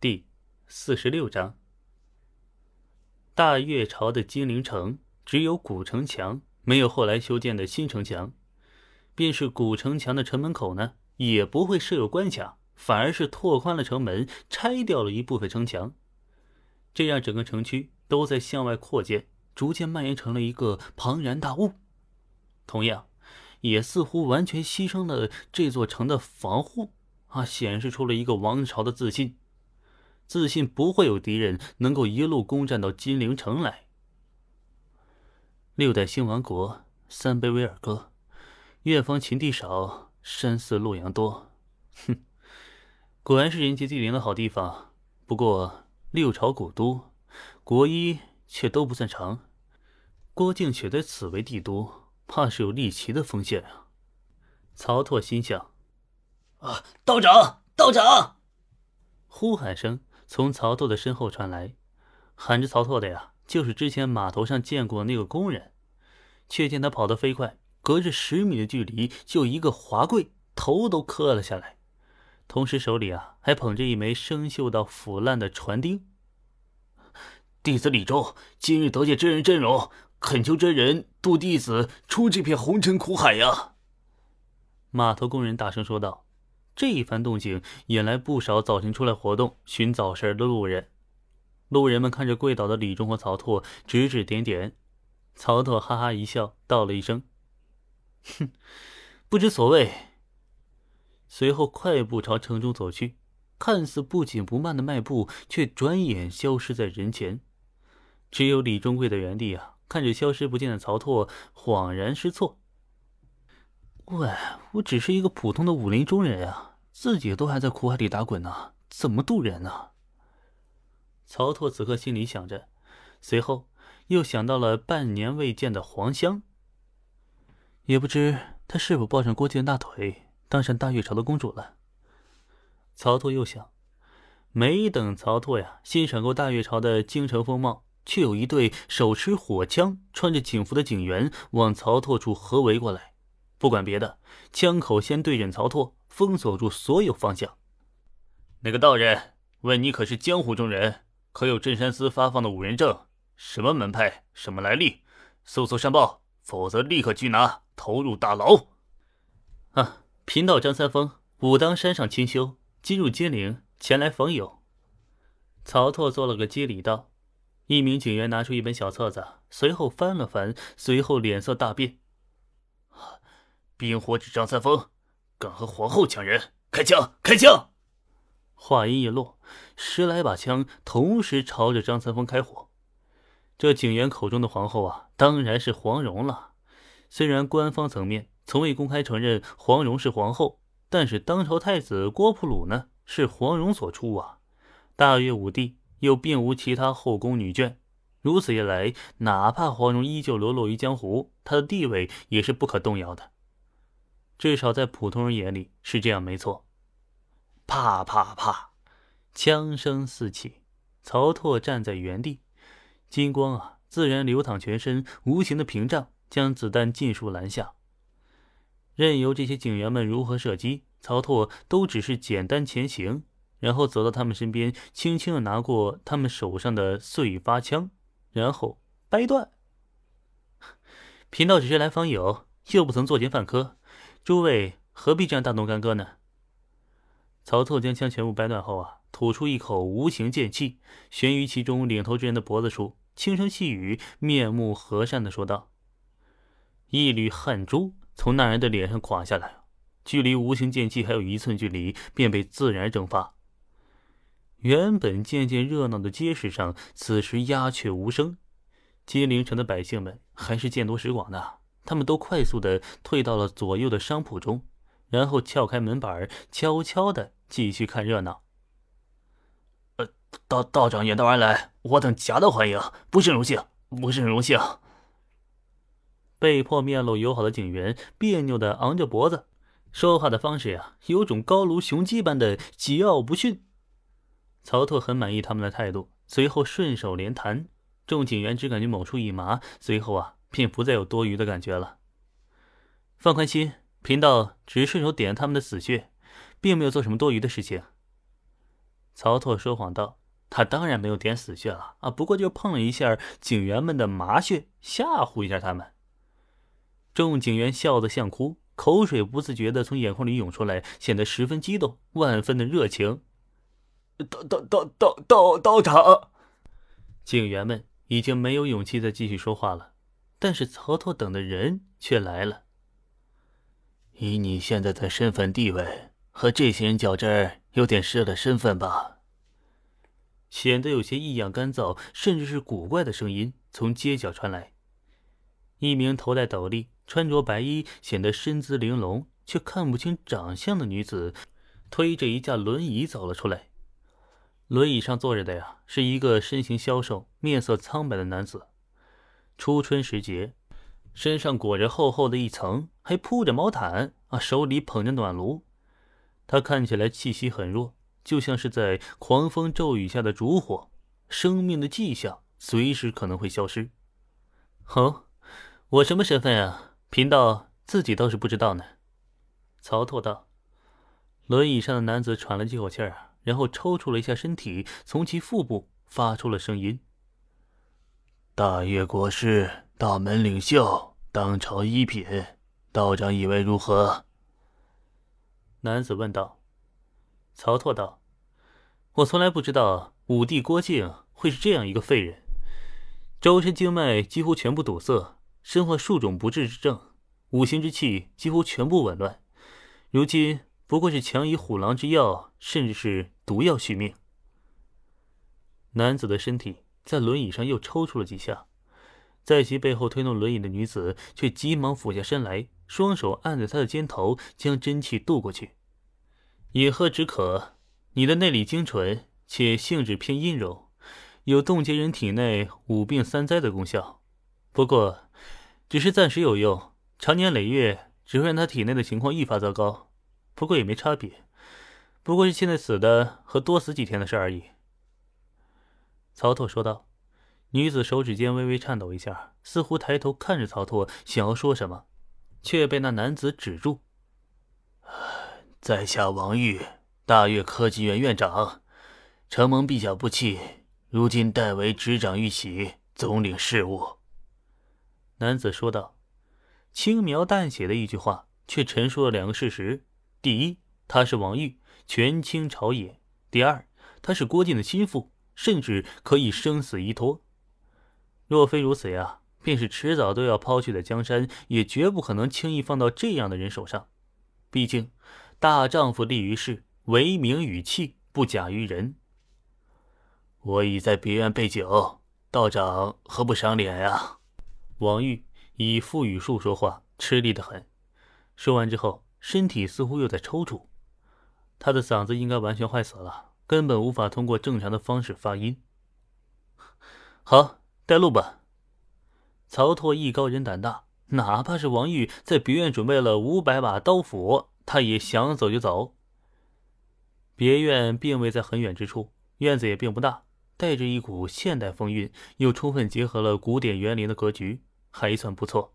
第四十六章。大越朝的金陵城只有古城墙，没有后来修建的新城墙。便是古城墙的城门口呢，也不会设有关卡，反而是拓宽了城门，拆掉了一部分城墙。这让整个城区都在向外扩建，逐渐蔓延成了一个庞然大物。同样，也似乎完全牺牲了这座城的防护。啊！显示出了一个王朝的自信，自信不会有敌人能够一路攻占到金陵城来。六代兴亡国，三杯威尔哥，越方秦地少，山寺洛阳多。哼，果然是人杰地灵的好地方。不过六朝古都，国一却都不算长。郭靖却在此为帝都，怕是有逆袭的风险啊！曹拓心想。啊！道长，道长！呼喊声从曹拓的身后传来，喊着曹拓的呀，就是之前码头上见过那个工人。却见他跑得飞快，隔着十米的距离就一个滑跪，头都磕了下来，同时手里啊还捧着一枚生锈到腐烂的船钉。弟子李忠今日得见真人真容，恳求真人渡弟子出这片红尘苦海呀！码头工人大声说道。这一番动静引来不少早晨出来活动寻早市的路人。路人们看着跪倒的李忠和曹拓，指指点点。曹拓哈哈一笑，道了一声：“哼，不知所谓。”随后快步朝城中走去，看似不紧不慢的迈步，却转眼消失在人前。只有李忠跪在原地啊，看着消失不见的曹拓，恍然失措。喂，我只是一个普通的武林中人啊。自己都还在苦海里打滚呢，怎么渡人呢？曹拓此刻心里想着，随后又想到了半年未见的黄香，也不知他是否抱上郭靖的大腿，当上大越朝的公主了。曹拓又想，没等曹拓呀欣赏过大越朝的京城风貌，却有一队手持火枪、穿着警服的警员往曹拓处合围过来。不管别的，枪口先对准曹拓。封锁住所有方向。那个道人问你可是江湖中人？可有镇山司发放的五人证？什么门派？什么来历？速速上报，否则立刻拘拿，投入大牢。啊！贫道张三丰，武当山上清修，今入金陵，前来访友。曹拓做了个接礼道。一名警员拿出一本小册子，随后翻了翻，随后脸色大变。冰火指张三丰。敢和皇后抢人，开枪！开枪！话音一落，十来把枪同时朝着张三丰开火。这警员口中的皇后啊，当然是黄蓉了。虽然官方层面从未公开承认黄蓉是皇后，但是当朝太子郭普鲁呢，是黄蓉所出啊。大越武帝又并无其他后宫女眷，如此一来，哪怕黄蓉依旧流落于江湖，她的地位也是不可动摇的。至少在普通人眼里是这样，没错。啪啪啪，枪声四起。曹拓站在原地，金光啊，自然流淌全身，无形的屏障将子弹尽数拦下。任由这些警员们如何射击，曹拓都只是简单前行，然后走到他们身边，轻轻的拿过他们手上的碎发枪，然后掰断。贫道只是来访友，又不曾作奸犯科。诸位何必这样大动干戈呢？曹操将枪全部掰断后啊，吐出一口无形剑气，悬于其中领头之人的脖子处，轻声细语，面目和善的说道：“一缕汗珠从那人的脸上垮下来，距离无形剑气还有一寸距离，便被自然蒸发。原本渐渐热闹的街市上，此时鸦雀无声。金陵城的百姓们还是见多识广的。”他们都快速的退到了左右的商铺中，然后撬开门板，悄悄的继续看热闹。呃，道道长远道而来，我等夹道欢迎，不胜荣幸，不胜荣幸。被迫面露友好的警员别扭的昂着脖子，说话的方式呀，有种高卢雄鸡般的桀骜不驯。曹拓很满意他们的态度，随后顺手连弹，众警员只感觉某处一麻，随后啊。便不再有多余的感觉了。放宽心，贫道只是顺手点了他们的死穴，并没有做什么多余的事情。曹拓说谎道：“他当然没有点死穴了啊，不过就碰了一下警员们的麻穴，吓唬一下他们。”众警员笑得像哭，口水不自觉的从眼眶里涌出来，显得十分激动，万分的热情。道道道道道道长，警员们已经没有勇气再继续说话了，但是曹操等的人却来了。以你现在的身份地位。和这些人较真儿，有点失了身份吧？显得有些异样、干燥，甚至是古怪的声音从街角传来。一名头戴斗笠、穿着白衣、显得身姿玲珑却看不清长相的女子，推着一架轮椅走了出来。轮椅上坐着的呀，是一个身形消瘦、面色苍白的男子。初春时节，身上裹着厚厚的一层，还铺着毛毯啊，手里捧着暖炉。他看起来气息很弱，就像是在狂风骤雨下的烛火，生命的迹象随时可能会消失。哦，我什么身份啊？贫道自己倒是不知道呢。曹拓道。轮椅上的男子喘了几口气儿，然后抽搐了一下身体，从其腹部发出了声音：“大越国师，大门领袖，当朝一品，道长以为如何？”男子问道：“曹拓道，我从来不知道武帝郭靖会是这样一个废人，周身经脉几乎全部堵塞，身患数种不治之症，五行之气几乎全部紊乱，如今不过是强以虎狼之药，甚至是毒药续命。”男子的身体。在轮椅上又抽搐了几下，在其背后推动轮椅的女子却急忙俯下身来。双手按在他的肩头，将真气渡过去。饮喝止渴，你的内力精纯，且性质偏阴柔，有冻结人体内五病三灾的功效。不过，只是暂时有用，长年累月只会让他体内的情况愈发糟糕。不过也没差别，不过是现在死的和多死几天的事而已。曹拓说道。女子手指间微微颤抖一下，似乎抬头看着曹拓，想要说什么。却被那男子止住。在下王玉，大越科技院院长，承蒙陛下不弃，如今代为执掌玉玺，总领事务。男子说道，轻描淡写的一句话，却陈述了两个事实：第一，他是王玉，权倾朝野；第二，他是郭靖的心腹，甚至可以生死依托。若非如此呀？便是迟早都要抛去的江山，也绝不可能轻易放到这样的人手上。毕竟，大丈夫立于世，唯名与气不假于人。我已在别院备酒，道长何不赏脸呀？王玉以腹语术说话，吃力的很。说完之后，身体似乎又在抽搐，他的嗓子应该完全坏死了，根本无法通过正常的方式发音。好，带路吧。曹拓艺高人胆大，哪怕是王玉在别院准备了五百把刀斧，他也想走就走。别院并未在很远之处，院子也并不大，带着一股现代风韵，又充分结合了古典园林的格局，还算不错。